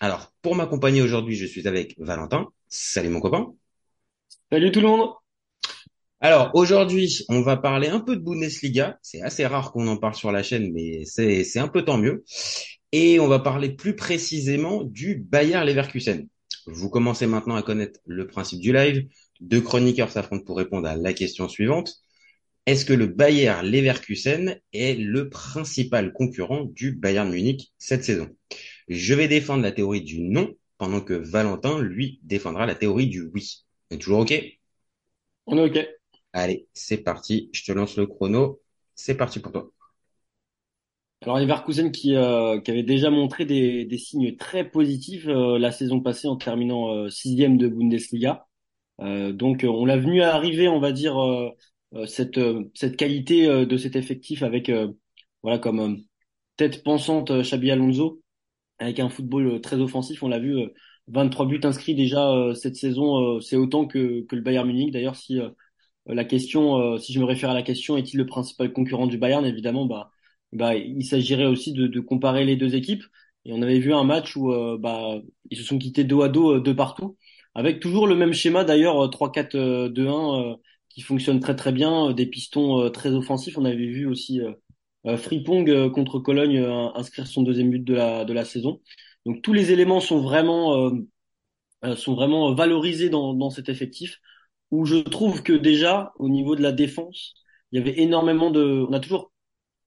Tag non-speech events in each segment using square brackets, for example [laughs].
Alors, pour m'accompagner aujourd'hui, je suis avec Valentin. Salut mon copain. Salut tout le monde. Alors, aujourd'hui, on va parler un peu de Bundesliga. C'est assez rare qu'on en parle sur la chaîne, mais c'est, un peu tant mieux. Et on va parler plus précisément du Bayer Leverkusen. Vous commencez maintenant à connaître le principe du live. Deux chroniqueurs s'affrontent pour répondre à la question suivante. Est-ce que le Bayer Leverkusen est le principal concurrent du Bayern Munich cette saison? Je vais défendre la théorie du non, pendant que Valentin, lui, défendra la théorie du oui. On est toujours OK? On est OK. Allez, c'est parti. Je te lance le chrono. C'est parti pour toi. Alors Leverkusen qui, euh, qui avait déjà montré des, des signes très positifs euh, la saison passée en terminant euh, sixième de Bundesliga. Euh, donc on l'a venu à arriver, on va dire, euh, cette, euh, cette qualité euh, de cet effectif avec voilà comme tête pensante Xabi Alonso avec un football très offensif. On l'a vu, 23 buts inscrits déjà cette saison, c'est autant que, le Bayern Munich. D'ailleurs, si la question, si je me réfère à la question, est-il le principal concurrent du Bayern? Évidemment, bah, bah, il s'agirait aussi de, comparer les deux équipes. Et on avait vu un match où bah, ils se sont quittés dos à dos de partout, avec toujours le même schéma d'ailleurs 3-4-2-1 qui fonctionne très très bien, euh, des pistons euh, très offensifs. On avait vu aussi euh, Fripong contre Cologne inscrire son deuxième but de la de la saison. Donc tous les éléments sont vraiment sont vraiment valorisés dans, dans cet effectif où je trouve que déjà au niveau de la défense, il y avait énormément de on a toujours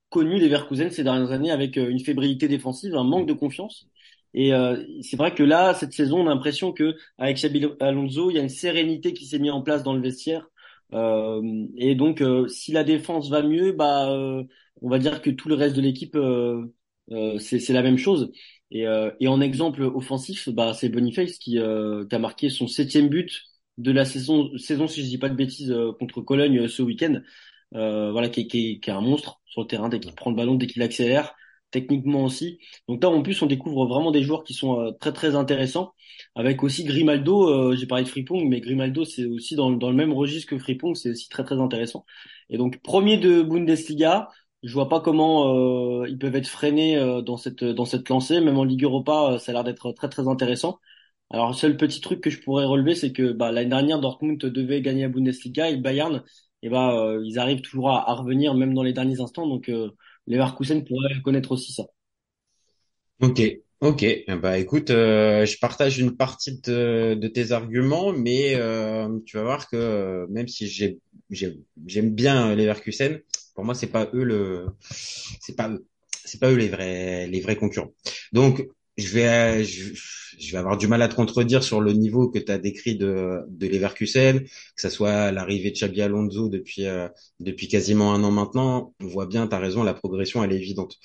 connu les Verkusen ces dernières années avec une fébrilité défensive, un manque de confiance. Et euh, c'est vrai que là, cette saison, on a l'impression que avec Xabi Alonso, il y a une sérénité qui s'est mise en place dans le vestiaire. Euh, et donc, euh, si la défense va mieux, bah, euh, on va dire que tout le reste de l'équipe, c'est la même chose. Et, et, en exemple offensif, bah, c'est Boniface qui, qui, a marqué son septième but de la saison, saison si je dis pas de bêtises, contre Cologne ce week-end. voilà, qui, qui, qui, est un monstre sur le terrain dès qu'il prend le ballon, dès qu'il accélère techniquement aussi. Donc là, en plus, on découvre vraiment des joueurs qui sont euh, très très intéressants. Avec aussi Grimaldo, euh, j'ai parlé de Fripong, mais Grimaldo, c'est aussi dans, dans, le même registre que Fripong, c'est aussi très très intéressant. Et donc, premier de Bundesliga, je vois pas comment euh, ils peuvent être freinés dans cette dans cette lancée. Même en Ligue Europa, ça a l'air d'être très très intéressant. Alors, seul petit truc que je pourrais relever, c'est que bah, l'année dernière, Dortmund devait gagner la Bundesliga et Bayern, et eh bah, ils arrivent toujours à, revenir même dans les derniers instants. Donc Leverkusen pourrait connaître aussi ça. Ok, ok. Bah écoute, euh, je partage une partie de, tes arguments, mais euh, tu vas voir que euh, même si j'ai j'aime bien Leverkusen, pour moi c'est pas eux le, c'est pas eux, c'est pas eux les vrais les vrais concurrents. Donc je vais, je, vais avoir du mal à te contredire sur le niveau que tu as décrit de, de Leverkusen, que ça soit l'arrivée de Xabi Alonso depuis euh, depuis quasiment un an maintenant. On voit bien, tu as raison, la progression elle est évidente.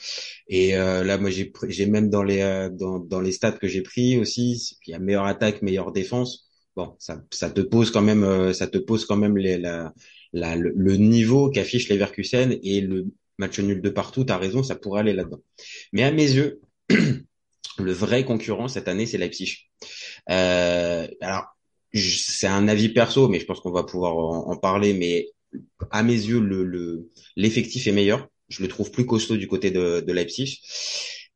Et euh, là, moi j'ai j'ai même dans les euh, dans, dans les stats que j'ai pris aussi, il y a meilleure attaque, meilleure défense. Bon, ça, ça te pose quand même ça te pose quand même les, la, la, le, niveau qu'affiche Leverkusen et le match nul de partout. Tu as raison, ça pourrait aller là-dedans. Mais à mes yeux [clears throat] le vrai concurrent cette année, c'est Leipzig. Euh, alors, c'est un avis perso, mais je pense qu'on va pouvoir en, parler. Mais à mes yeux, le l'effectif est meilleur. Je le trouve plus costaud du côté de, de Leipzig.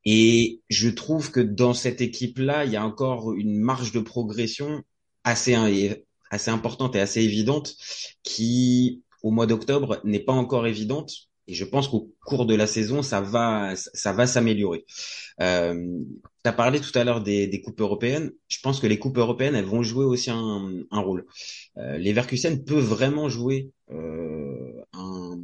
Et je trouve que dans cette équipe-là, il y a encore une marge de progression assez assez importante et assez évidente qui, au mois d'octobre, n'est pas encore évidente et je pense qu'au cours de la saison, ça va, ça va s'améliorer. Euh, tu as parlé tout à l'heure des, des, coupes européennes. Je pense que les coupes européennes, elles vont jouer aussi un, un rôle. Euh, les Verkusen peuvent vraiment jouer euh, un,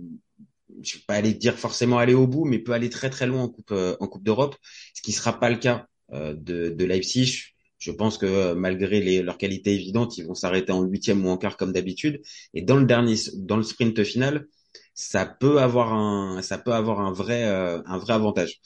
je vais pas aller dire forcément aller au bout, mais peut aller très très loin en coupe en coupe d'Europe, ce qui sera pas le cas euh, de, de Leipzig. Je pense que euh, malgré les, leur qualité évidente, ils vont s'arrêter en huitième ou en quart comme d'habitude. Et dans le dernier, dans le sprint final, ça peut avoir un, euh, un vrai avantage.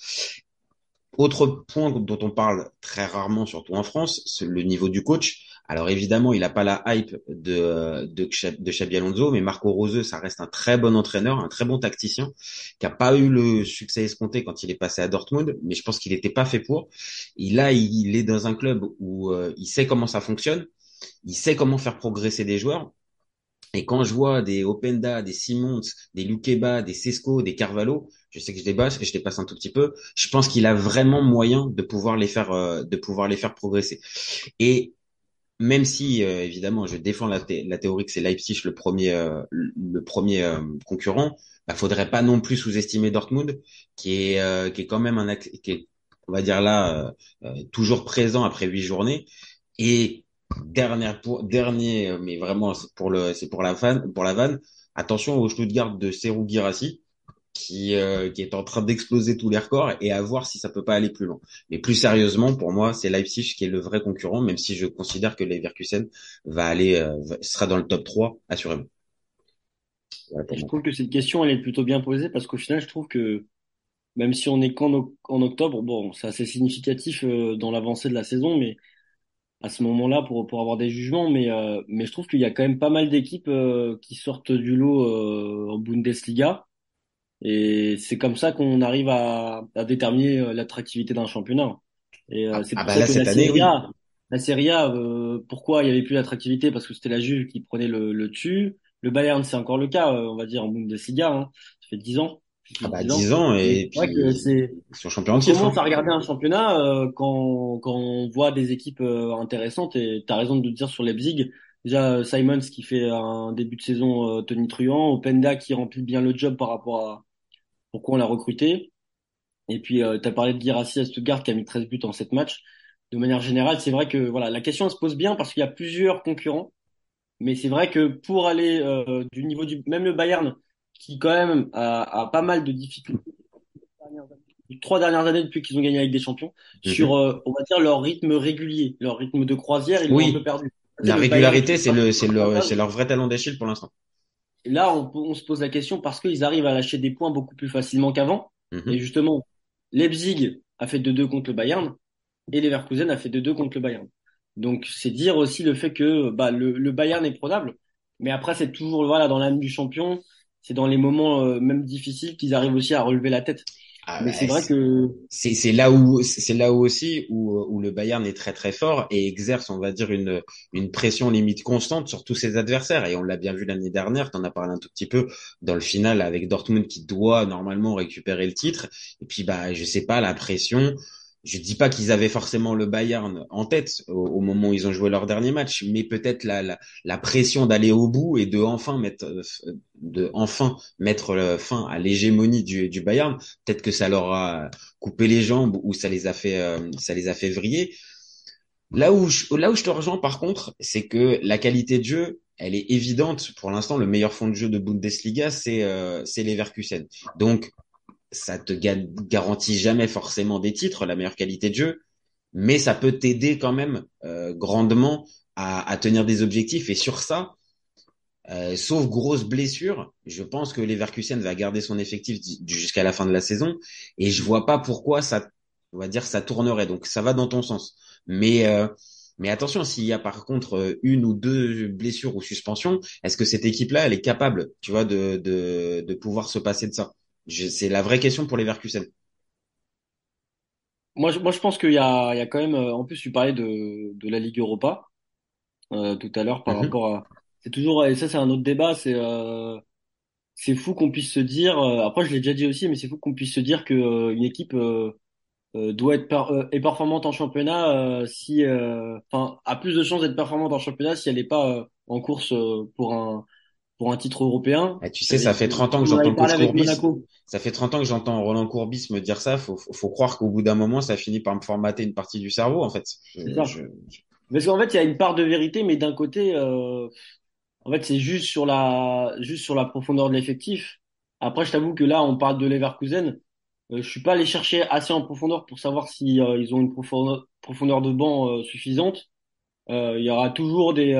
Autre point dont on parle très rarement, surtout en France, c'est le niveau du coach. Alors évidemment, il n'a pas la hype de, de, de Xabi Alonso, mais Marco Rose, ça reste un très bon entraîneur, un très bon tacticien, qui a pas eu le succès escompté quand il est passé à Dortmund, mais je pense qu'il n'était pas fait pour. Et là, il est dans un club où euh, il sait comment ça fonctionne, il sait comment faire progresser des joueurs. Et quand je vois des Openda, des Simons, des Lukeba, des Sesco, des Carvalho, je sais que je dépasse, je dépasse un tout petit peu. Je pense qu'il a vraiment moyen de pouvoir les faire, euh, de pouvoir les faire progresser. Et même si euh, évidemment je défends la, théorie que c'est Leipzig le premier, euh, le premier concurrent, bah, faudrait pas non plus sous-estimer Dortmund, qui est, qui est quand même un, qui est, on va dire là, toujours présent après huit journées. Et Dernière pour, dernier, euh, mais vraiment pour le, c'est pour la fan, pour la vanne. Attention au Stuttgart de Serou Girassi, qui, euh, qui est en train d'exploser tous les records et à voir si ça peut pas aller plus loin. Mais plus sérieusement, pour moi, c'est Leipzig qui est le vrai concurrent, même si je considère que Leverkusen va aller, euh, sera dans le top 3, assurément. je trouve que cette question, elle est plutôt bien posée parce qu'au final, je trouve que même si on est qu'en en octobre, bon, c'est assez significatif dans l'avancée de la saison, mais à ce moment-là pour, pour avoir des jugements, mais, euh, mais je trouve qu'il y a quand même pas mal d'équipes euh, qui sortent du lot euh, en Bundesliga. Et c'est comme ça qu'on arrive à, à déterminer l'attractivité d'un championnat. Et ah, c'est ah pour bah ça là, que cette la année, Serie oui. A, la Serie A, pourquoi il y avait plus d'attractivité? Parce que c'était la Juve qui prenait le, le dessus. Le Bayern, c'est encore le cas, on va dire, en Bundesliga. Hein. Ça fait dix ans. Ah bah, 10 ans et, puis c'est ils sont champions on titre. commence hein. à regarder un championnat euh, quand, quand on voit des équipes euh, intéressantes et tu as raison de le dire sur Leipzig. Déjà euh, Simons qui fait un début de saison euh, Tony Truant, Openda qui remplit bien le job par rapport à pourquoi on l'a recruté. Et puis tu as parlé de Girassi à Stuttgart qui a mis 13 buts en 7 matchs. De manière générale, c'est vrai que voilà, la question elle se pose bien parce qu'il y a plusieurs concurrents. Mais c'est vrai que pour aller du niveau du même le Bayern qui quand même a, a pas mal de difficultés les trois dernières années depuis qu'ils ont gagné avec des champions Mhm. sur euh, on va dire leur rythme régulier leur rythme de croisière ils Oui. l'ont un peu perdu La régularité, c'est le, c'est le, pas- c'est leur vrai talent d'Achille pour l'instant. Là on, on se pose la question parce qu'ils arrivent à lâcher des points beaucoup plus facilement qu'avant. Mhm. et justement Leipzig a fait 2-2 contre le Bayern et Leverkusen a fait 2-2 contre le Bayern. Donc c'est dire aussi le fait que bah, le, le Bayern est prenable. Mais après c'est toujours voilà dans l'âme du champion. C'est dans les moments euh, même difficiles qu'ils arrivent aussi à relever la tête Ah mais bah, c'est vrai que c'est c'est là où c'est là où aussi où, où le Bayern est très très fort et exerce on va dire une une pression limite constante sur tous ses adversaires. Et on l'a bien vu l'année dernière t'en as parlé un tout petit peu dans le final avec Dortmund qui doit normalement récupérer le titre. Et puis bah je sais pas la pression je dis pas qu'ils avaient forcément le Bayern en tête au, moment où ils ont joué leur dernier match mais peut-être la, la la pression d'aller au bout et de enfin mettre de enfin mettre fin à l'hégémonie du du Bayern peut-être que ça leur a coupé les jambes ou ça les a fait euh, ça les a fait vriller. Là où je, là où je te rejoins par contre, c'est que la qualité de jeu, elle est évidente. Pour l'instant, le meilleur fond de jeu de Bundesliga, c'est euh, c'est Leverkusen. Donc ça te ga- garantit jamais forcément des titres, la meilleure qualité de jeu, mais ça peut t'aider quand même euh, grandement à, à tenir des objectifs. Et sur ça, euh, sauf grosse blessure, je pense que Leverkusen va garder son effectif jusqu'à la fin de la saison et je vois pas pourquoi ça, on va dire, ça tournerait. Donc ça va dans ton sens. Mais euh, mais attention, s'il y a par contre euh, une ou deux blessures ou suspensions, est-ce que cette équipe-là, elle est capable, tu vois, de de de pouvoir se passer de ça? C'est la vraie question pour Leverkusen. moi je, moi je pense qu'il y a il y a quand même euh, en plus tu parlais de de la Ligue Europa euh, tout à l'heure par Mhm. rapport à c'est toujours et ça c'est un autre débat c'est euh, c'est fou qu'on puisse se dire euh, après je l'ai déjà dit aussi mais c'est fou qu'on puisse se dire que euh, une équipe euh, euh, doit être euh, est performante en championnat euh, si euh, enfin a plus de chances d'être performante en championnat si elle n'est pas euh, en course euh, pour un pour un titre européen. Eh, tu sais, ça fait 30 ans que j'entends le coach parlé avec Courbis. Monaco. Ça fait 30 ans que j'entends Roland Courbis me dire ça. Faut, faut, croire qu'au bout d'un moment, ça finit par me formater une partie du cerveau, en fait. Je- ça. Parce qu'en fait, il y a une part de vérité, mais d'un côté, euh, en fait, c'est juste sur la juste sur la profondeur de l'effectif. Après, je t'avoue que là, on parle de Leverkusen. Euh, je suis pas allé chercher assez en profondeur pour savoir si euh, ils ont une profondeur, profondeur de banc euh, suffisante. Il y aura toujours des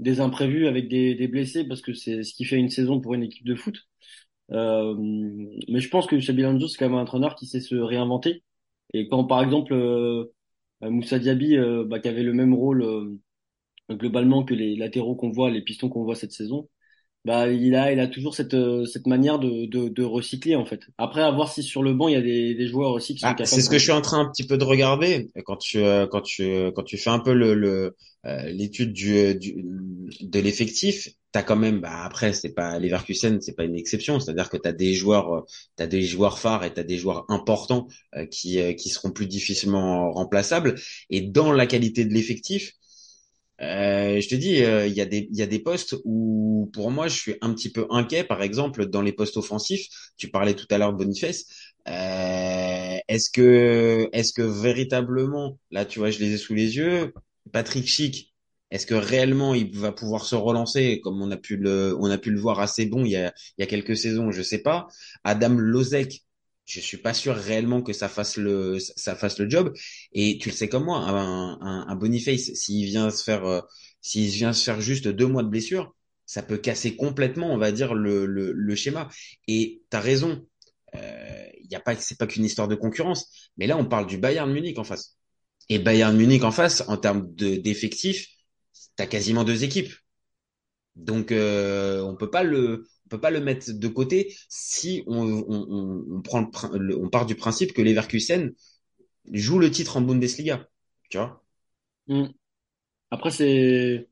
des imprévus avec des, blessés parce que c'est ce qui fait une saison pour une équipe de foot. Euh, mais je pense que Xabi Alonso c'est quand même un entraîneur qui sait se réinventer Et quand par exemple euh, Moussa Diaby, euh, bah, qui avait le même rôle euh, globalement que les latéraux qu'on voit, les pistons qu'on voit cette saison, bah il a il a toujours cette euh, cette manière de, de, de recycler en fait. Après à voir si sur le banc il y a des, des joueurs aussi qui sont Ah, capables. c'est ce que je suis en train un petit peu de regarder quand tu euh, quand tu quand tu fais un peu le le euh, l'étude du, du de l'effectif. T'as quand même bah après c'est pas Leverkusen c'est pas une exception c'est-à-dire que t'as des joueurs euh, t'as des joueurs phares et t'as des joueurs importants euh, qui euh, qui seront plus difficilement remplaçables et dans la qualité de l'effectif euh, je te dis, euh, il y a des, y a des postes où, pour moi, je suis un petit peu inquiet. Par exemple, dans les postes offensifs, tu parlais tout à l'heure de Boniface. Euh, est-ce que, est-ce que véritablement, là, tu vois, je les ai sous les yeux, Patrick Schick, est-ce que réellement il va pouvoir se relancer comme on a pu le, on a pu le voir assez bon il y a, il y a quelques saisons, je sais pas. Adam Lozek, je suis pas sûr réellement que ça fasse le, ça fasse le job. Et tu le sais comme moi, un, un, un Boniface, s'il vient se faire, euh, s'il vient se faire juste deux mois de blessure, ça peut casser complètement, on va dire, le, le, le schéma. Et t'as raison, euh, il y a pas, c'est pas qu'une histoire de concurrence, mais là on parle du Bayern Munich en face. Et Bayern Munich en face, en termes de d'effectifs, t'as quasiment deux équipes. Donc euh, on peut pas le, peut pas le mettre de côté si on, on, on, on prend le, prin- le- on part du principe que Leverkusen joue le titre en Bundesliga. Tu vois? Mm. Après c'est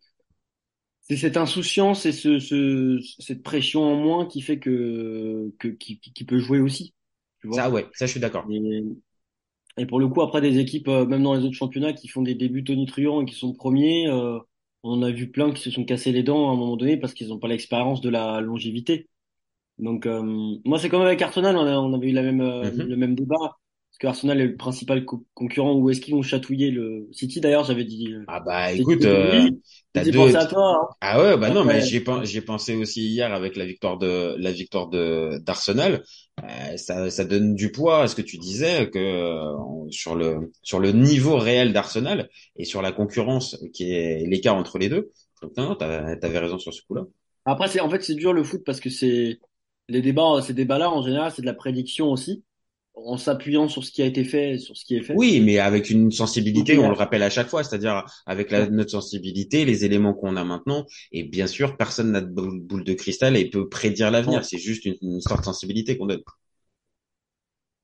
c'est cette insouciance et ce, ce cette pression en moins qui fait que que qui, qui peut jouer aussi. Tu Ça ouais, ça je suis d'accord. Et, et pour le coup après des équipes euh, même dans les autres championnats qui font des débuts tonitruants et qui sont premiers, euh, on a vu plein qui se sont cassés les dents à un moment donné parce qu'ils n'ont pas l'expérience de la longévité. Donc euh, moi c'est comme avec Arsenal, on, a- on avait eu la même euh, Mhm. le même débat que Arsenal est le principal co- concurrent où est-ce qu'ils vont chatouiller le City d'ailleurs j'avais dit euh, Ah bah écoute, euh, t'as j'ai deux. à toi Ah ouais, bah hein. non, mais Après, j'y ai, pen- j'y ai pensé aussi hier avec la victoire de la victoire de d'Arsenal. Euh, ça, ça donne du poids à ce que tu disais que euh, sur le sur le niveau réel d'Arsenal et sur la concurrence qui est l'écart entre les deux. Donc non, non, t'avais raison sur ce coup-là. après c'est en fait c'est dur le foot parce que c'est les débats ces débats-là en général c'est de la prédiction aussi en s'appuyant sur ce qui a été fait sur ce qui est fait. Oui, mais avec une sensibilité, on le rappelle à chaque fois, c'est-à-dire avec la, notre sensibilité, les éléments qu'on a maintenant, et bien sûr, personne n'a de boule de cristal et peut prédire l'avenir. C'est juste une, une histoire de sensibilité qu'on donne.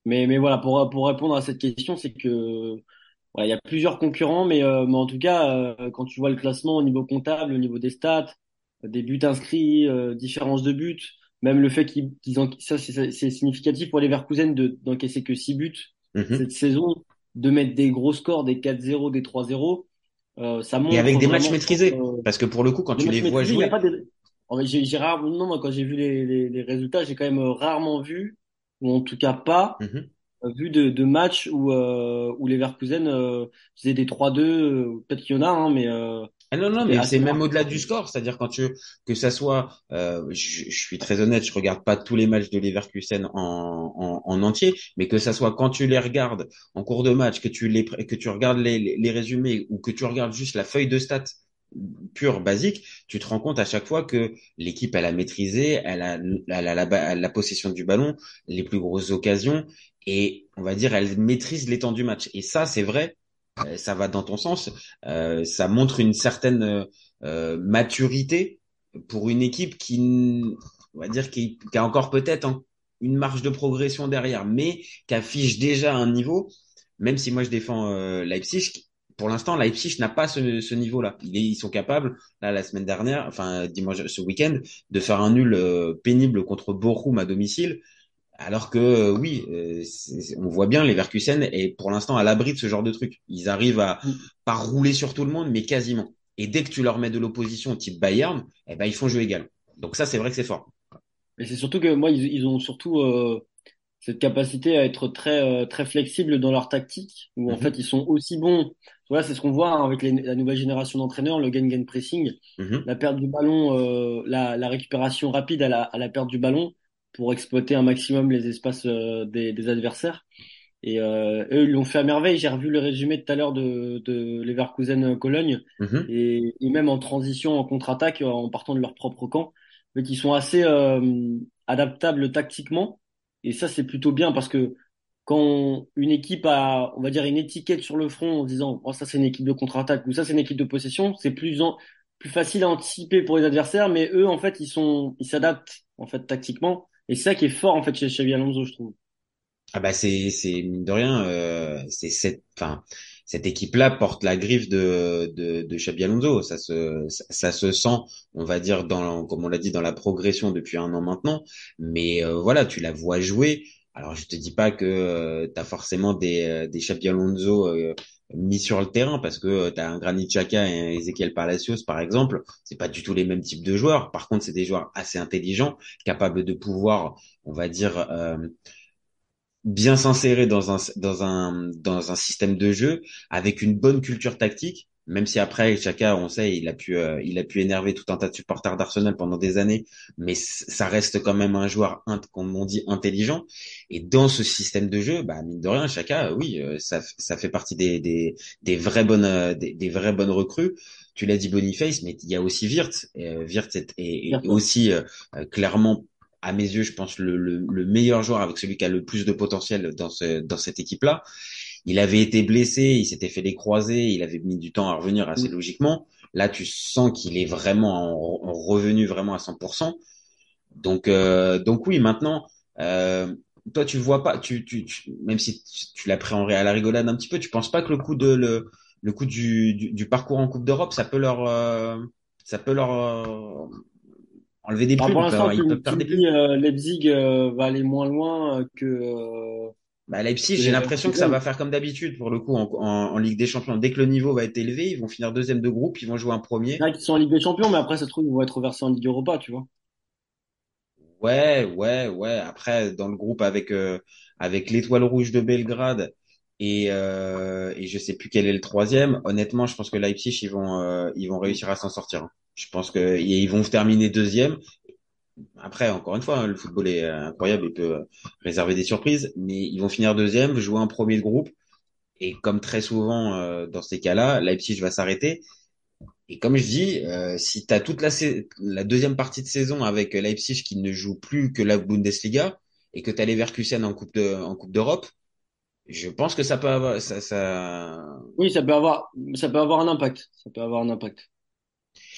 Mais, mais voilà, pour, pour répondre à cette question, c'est que voilà, il y a plusieurs concurrents, mais, euh, mais en tout cas, euh, quand tu vois le classement au niveau comptable, au niveau des stats, des buts inscrits, euh, différence de buts, même le fait qu'ils en, ça c'est significatif pour les Leverkusen de d'encaisser que 6 buts Mhm. cette saison, de mettre des gros scores, des 4-0, des 3-0, euh, ça montre Et avec des matchs maîtrisés, euh, parce que pour le coup, quand tu les vois jouer, pas de... En fait, j'ai rarement, non, moi, quand j'ai vu les, les, les résultats, j'ai quand même euh, rarement vu, ou en tout cas pas, Mhm. euh, vu de, de matchs où, euh, où les Leverkusen euh, faisaient des 3-2, euh, peut-être qu'il y en a, hein, mais euh, Ah non, non, mais c'est même au-delà du score, c'est-à-dire quand tu, que ça soit, euh, je, je suis très honnête, je regarde pas tous les matchs de Leverkusen en, en, en entier, mais que ça soit quand tu les regardes en cours de match, que tu les, que tu regardes les, les, les résumés ou que tu regardes juste la feuille de stats pure, basique, tu te rends compte à chaque fois que l'équipe, elle a maîtrisé, elle a, elle a la, la possession du ballon, les plus grosses occasions, et on va dire, elle maîtrise l'étendue du match. Et ça, c'est vrai, ça va dans ton sens. Euh, ça montre une certaine euh, euh, maturité pour une équipe qui, on va dire, qui, qui a encore peut-être en- une marge de progression derrière, mais qui affiche déjà un niveau. Même si moi je défends euh, Leipzig, pour l'instant Leipzig n'a pas ce, ce niveau-là. Ils, ils sont capables, là la semaine dernière, enfin dimanche, ce week-end, de faire un nul euh, pénible contre Bochum à domicile. Alors que euh, oui, euh, on voit bien les Leverkusen est pour l'instant à l'abri de ce genre de truc. Ils arrivent à pas rouler sur tout le monde, mais quasiment. Et dès que tu leur mets de l'opposition type Bayern, eh ben ils font jeu égal. Donc ça c'est vrai que c'est fort. Et c'est surtout que moi, ils, ils ont surtout euh, cette capacité à être très euh, très flexibles dans leur tactique, où en Mhm, fait ils sont aussi bons. Voilà, c'est ce qu'on voit hein, avec les- la nouvelle génération d'entraîneurs, le gain-gain pressing, mhm. la perte du ballon, euh, la, la récupération rapide à la, à la perte du ballon pour exploiter un maximum les espaces euh, des, des adversaires. Et euh, eux, ils l'ont fait à merveille. J'ai revu le résumé tout à l'heure de, de Leverkusen-Cologne Mhm. et, et même en transition, en contre-attaque, en partant de leur propre camp, mais qui sont assez euh, adaptables tactiquement. Et ça, c'est plutôt bien parce que quand une équipe a, on va dire, une étiquette sur le front en disant, oh, ça c'est une équipe de contre-attaque ou ça c'est une équipe de possession, c'est plus en, plus facile à anticiper pour les adversaires, mais eux, en fait, ils sont, ils s'adaptent, en fait, tactiquement. Et c'est ça qui est fort, en fait, chez Xavi Alonso, je trouve. Ah bah c'est c'est mine de rien, euh, c'est cette, enfin cette équipe-là porte la griffe de de, de Xabi Alonso. Ça se ça, se sent, on va dire dans comme on l'a dit dans la progression depuis un an maintenant. Mais euh, voilà, tu la vois jouer. Alors je te dis pas que euh, tu as forcément des euh, des Xabi Alonso euh, mis sur le terrain parce que tu as un Granit Xhaka et un Ezequiel Palacios par exemple, c'est pas du tout les mêmes types de joueurs. Par contre, c'est des joueurs assez intelligents, capables de pouvoir, on va dire bien s'insérer dans un dans un dans un système de jeu avec une bonne culture tactique même si après Chaka on sait il a pu euh, il a pu énerver tout un tas de supporters d'Arsenal pendant des années mais ça reste quand même un joueur comme on dit intelligent. Et dans ce système de jeu bah mine de rien Chaka oui euh, ça ça fait partie des des des vraies bonnes euh, des, des vraies bonnes recrues. Tu l'as dit Boniface mais il y a aussi Wirtz et Wirtz est, est, aussi clairement à mes yeux, je pense, le, le, le, meilleur joueur avec celui qui a le plus de potentiel dans, ce, dans cette équipe-là. Il avait été blessé, il s'était fait les croisés, il avait mis du temps à revenir assez mm. logiquement. Là, tu sens qu'il est vraiment en, revenu vraiment à 100%. Donc, euh, donc oui, maintenant, euh, toi, tu vois pas, tu, tu, même si tu, l'as pris en à la rigolade un petit peu, tu penses pas que le coup de le, le coup du, du, parcours en Coupe d'Europe, ça peut leur, euh, ça peut leur euh, enlever des bah, plumes. Pour l'instant, des plumes. Euh, Leipzig euh, va aller moins loin euh, que. Bah, Leipzig, j'ai l'impression que ça va faire comme d'habitude pour le coup en, en, Ligue des Champions. Dès que le niveau va être élevé, ils vont finir deuxième de groupe, ils vont jouer un premier. Là, ils sont en Ligue des Champions, mais après, ça se trouve, ils vont être versés en Ligue Europa, tu vois. Ouais, ouais, ouais. Après, dans le groupe avec avec l'Étoile Rouge de Belgrade et euh, et je sais plus quel est le troisième. Honnêtement, je pense que Leipzig, ils vont ils vont réussir à s'en sortir. Je pense qu'ils vont terminer deuxième. Après, encore une fois, hein, le football est incroyable, il peut réserver des surprises, mais ils vont finir deuxième, jouer un premier de groupe. Et comme très souvent euh, dans ces cas-là, Leipzig va s'arrêter. Et comme je dis, euh, si tu as toute la, la, deuxième partie de saison avec Leipzig qui ne joue plus que la Bundesliga et que tu as Leverkusen en Coupe de, en Coupe d'Europe, je pense que ça peut avoir ça, ça... Oui, ça peut avoir ça peut avoir un impact. Ça peut avoir un impact.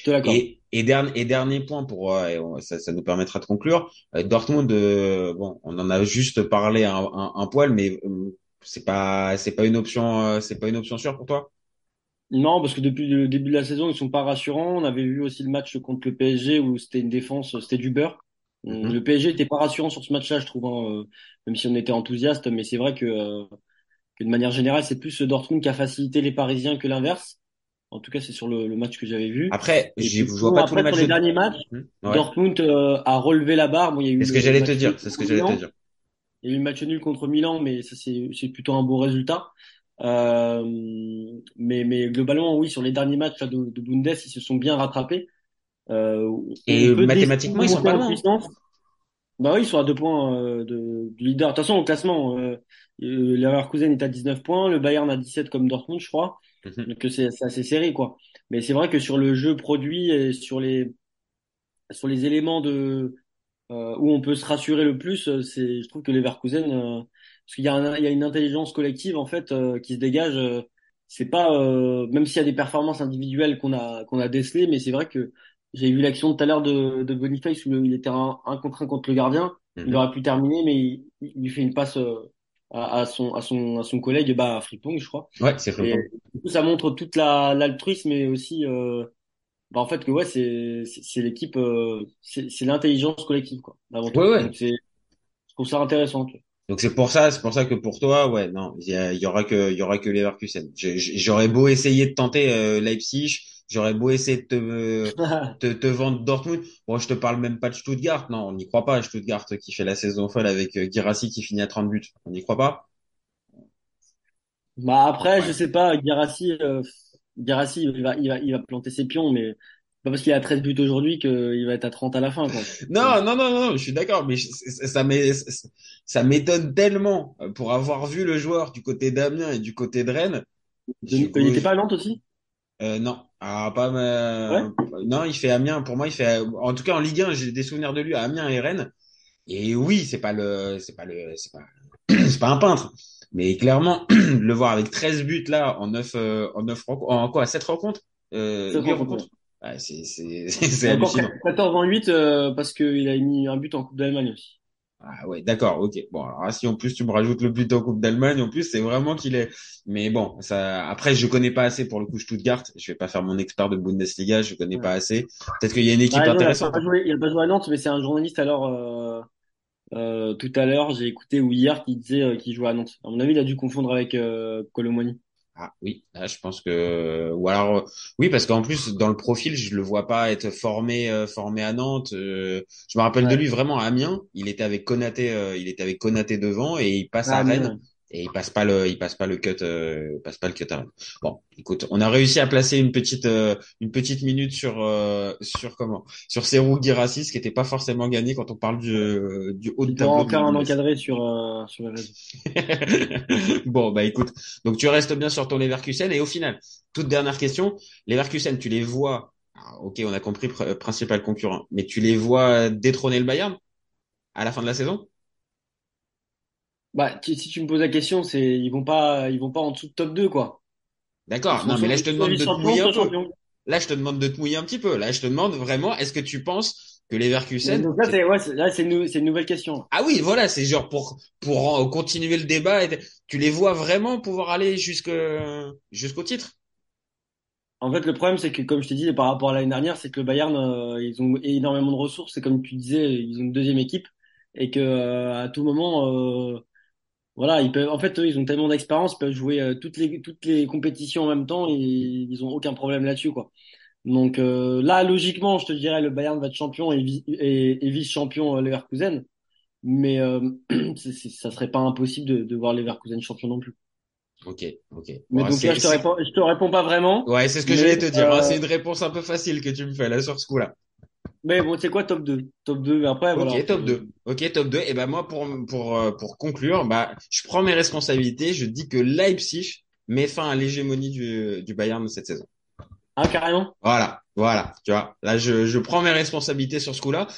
Et, et, dernier, et dernier point pour euh, ça, ça nous permettra de conclure. Euh, Dortmund, euh, bon, on en a juste parlé un, un, un poil, mais c'est pas c'est pas une option c'est pas une option sûre pour toi? Non, parce que depuis le début de la saison, ils sont pas rassurants. On avait vu aussi le match contre le PSG où c'était une défense, c'était du beurre. Mm-hmm. Le PSG était pas rassurant sur ce match-là, je trouve, hein, même si on était enthousiaste. Mais c'est vrai que, que de manière générale, c'est plus Dortmund qui a facilité les Parisiens que l'inverse. En tout cas, c'est sur le, le, match que j'avais vu. Après, je vois pas tous les matchs. les derniers matchs, Dortmund euh, a relevé la barre. Bon, il y a eu. C'est ce que j'allais te dire. C'est ce que j'allais te dire. Il y a eu le match nul contre Milan, mais ça c'est plutôt un bon résultat. Euh, mais mais globalement, oui, sur les derniers matchs de, de Bundes, ils se sont bien rattrapés. Euh, Et mathématiquement, ils sont pas loin. Bah oui, ils sont à deux points euh, de, de, leader. De toute façon, au classement, euh, Leverkusen est à 19 points, le Bayern a 17 comme Dortmund, je crois. Mhm. Donc c'est assez serré, quoi. Mais c'est vrai que sur le jeu produit et sur les sur les éléments de euh, où on peut se rassurer le plus, euh, c'est je trouve que Leverkusen, euh, parce qu'il y a il y a une intelligence collective en fait euh, qui se dégage. c'est pas même s'il y a des performances individuelles qu'on a qu'on a décelées, mais c'est vrai que j'ai vu l'action tout à l'heure de, de Boniface où il était un, un contre un contre le gardien. Il mhm. aurait pu terminer, mais il, il lui fait une passe à, à, son à son à son collègue bah Fripong je crois. Ouais c'est Fripong. ça montre toute la l'altruisme mais aussi euh, bah en fait que ouais c'est c'est l'équipe euh, c'est c'est l'intelligence collective quoi avant ouais, ouais. c'est je trouve ça intéressant donc c'est pour ça c'est pour ça que pour toi ouais non il y, y, aura que il y aura que Leverkusen. J'aurais beau essayer de tenter euh, Leipzig J'aurais beau essayer de te, [laughs] te, te, vendre Dortmund. Bon, je te parle même pas de Stuttgart. Non, on n'y croit pas. Stuttgart qui fait la saison folle avec euh, Girassi qui finit à 30 buts. On n'y croit pas. Bah après, je sais pas. Girassi, euh, Girassi, il va, il va, il va planter ses pions, mais pas parce qu'il a 13 buts aujourd'hui qu'il va être à 30 à la fin. Quoi. [laughs] Non, non, non, non, je suis d'accord, mais ça m'étonne tellement pour avoir vu le joueur du côté d'Amiens et du côté de Rennes. Il n'était pas à Nantes aussi? Euh, non, ah, pas non, il fait Amiens. Pour moi, il fait. En tout cas, en Ligue 1, j'ai des souvenirs de lui à Amiens et Rennes. Et oui, c'est pas le, c'est pas le, c'est pas, [clears throat] c'est pas un peintre. Mais clairement, [clears throat] le voir avec 13 buts là en 9 euh, en 9 rencontres, en quoi 7 rencontres euh, Sept 8 rencontres. Ouais, c'est c'est [laughs] c'est Encore hallucinant. 14 en 8 euh, parce qu'il a mis un but en Coupe d'Allemagne aussi. Ah ouais, d'accord, ok. Bon, alors là, si en plus tu me rajoutes le but en Coupe d'Allemagne, en plus c'est vraiment qu'il est. Mais bon, ça. Après, je connais pas assez pour le coup Stuttgart. Je vais pas faire mon expert de Bundesliga, je connais Ouais. pas assez. Peut-être qu'il y a une équipe Ah, non, il a intéressante. joué, il a pas joué à Nantes, mais c'est un journaliste alors euh, euh, tout à l'heure, j'ai écouté ou hier qui disait euh, qu'il jouait à Nantes. À mon avis, il a dû confondre avec euh, Colomoni. Ah oui, là, je pense que ou alors oui parce qu'en plus dans le profil je le vois pas être formé euh, formé à Nantes. euh, je me rappelle de lui vraiment à Amiens. Il était avec Konaté, euh, il était avec Konaté devant et il passe à Ah, mais, Rennes et il passe pas le il passe pas le cut euh, il passe pas le cut. Bon, écoute, on a réussi à placer une petite euh, une petite minute sur euh, sur comment? Sur Serou Girassis qui était pas forcément gagné quand on parle du euh, du haut de tableau. en de faire un encadré sur euh, sur les réseaux. [laughs] bon, bah écoute, donc tu restes bien sur ton Leverkusen et au final, toute dernière question, Leverkusen, tu les vois, ah, ok, on a compris pr- principal concurrent, mais tu les vois détrôner le Bayern à la fin de la saison? Bah, tu- si tu me poses la question, c'est ils vont pas ils vont pas en dessous de top 2 quoi. D'accord, non, mais là je te demande de te mouiller un peu. Là je te demande de te mouiller un petit peu. Là je te demande vraiment, est-ce que tu penses que Leverkusen Donc là c'est ouais, là c'est une, nou- c'est une nouvelle question. Ah oui, voilà, c'est genre pour pour continuer le débat. et tu les vois vraiment pouvoir aller jusque jusqu'au titre? En fait, le problème, c'est que, comme je t'ai dit, par rapport à l'année dernière, c'est que le Bayern, euh, ils ont énormément de ressources. Et comme tu disais, ils ont une deuxième équipe. Et que, euh, à tout moment, euh, voilà, ils peuvent, en fait, eux, ils ont tellement d'expérience, ils peuvent jouer euh, toutes les, toutes les compétitions en même temps et ils ont aucun problème là-dessus, quoi. Donc, euh, là, logiquement, je te dirais, le Bayern va être champion et, et, et vice-champion euh, Leverkusen. Mais, euh, [clears throat] c'est, c'est- ça serait pas impossible de, de voir Leverkusen champion non plus. Ok, ok. Mais Bon, donc c'est- là, je te réponds, je te réponds pas vraiment. Ouais, c'est ce que j'allais te dire. euh, C'est une réponse un peu facile que tu me fais là sur ce coup-là. Mais bon, c'est quoi top 2? Top 2, mais après, Ok, voilà. top 2. Ok, top 2. Et ben moi, pour pour euh, pour conclure, bah, je prends mes responsabilités. Je dis que Leipzig met fin à l'hégémonie du du Bayern cette saison. Ah, carrément? Voilà, voilà. Tu vois, là, je je prends mes responsabilités sur ce coup-là.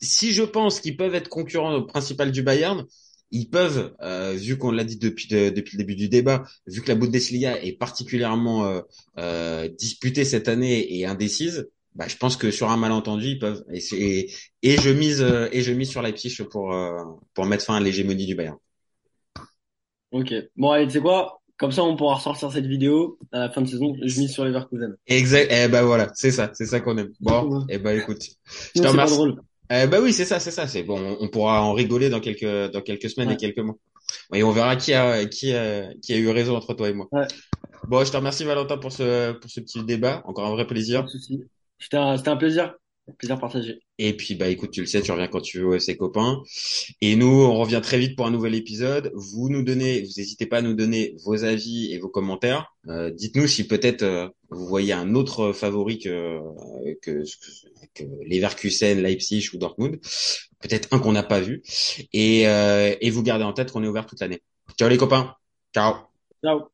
Si je pense qu'ils peuvent être concurrents au principal du Bayern, ils peuvent, euh, vu qu'on l'a dit depuis de- depuis le début du débat, vu que la Bundesliga est particulièrement euh, euh, disputée cette année et indécise, bah, je pense que sur un malentendu, ils peuvent. Et, et, et je mise euh, et je mise sur Leipzig pour euh, pour mettre fin à l'hégémonie du Bayern. Ok. Bon, allez, tu sais quoi? Comme ça, on pourra ressortir cette vidéo à la fin de saison. Je mise sur Leverkusen. Exact. Eh ben voilà, c'est ça, c'est ça qu'on aime. Bon, Ouais. eh ben écoute, je te pas remercie. drôle. Eh ben oui, c'est ça, c'est ça. C'est bon, on- pourra en rigoler dans quelques dans quelques semaines Ouais. et quelques mois. Et on verra qui a qui a qui a eu raison entre toi et moi. Ouais. Bon, je te remercie Valentin pour ce pour ce petit débat. Encore un vrai Pas plaisir. de souci. C'était un, un plaisir. Un plaisir partagé. Et puis bah écoute, tu le sais, tu reviens quand tu veux, ses copains. Et nous, on revient très vite pour un nouvel épisode. Vous nous donnez, vous n'hésitez pas à nous donner vos avis et vos commentaires. Euh, dites-nous si peut-être euh, vous voyez un autre favori que que, que Leverkusen, Leipzig ou Dortmund. Peut-être un qu'on n'a pas vu. Et euh, et vous gardez en tête qu'on est ouvert toute l'année. Ciao les copains. Ciao. Ciao.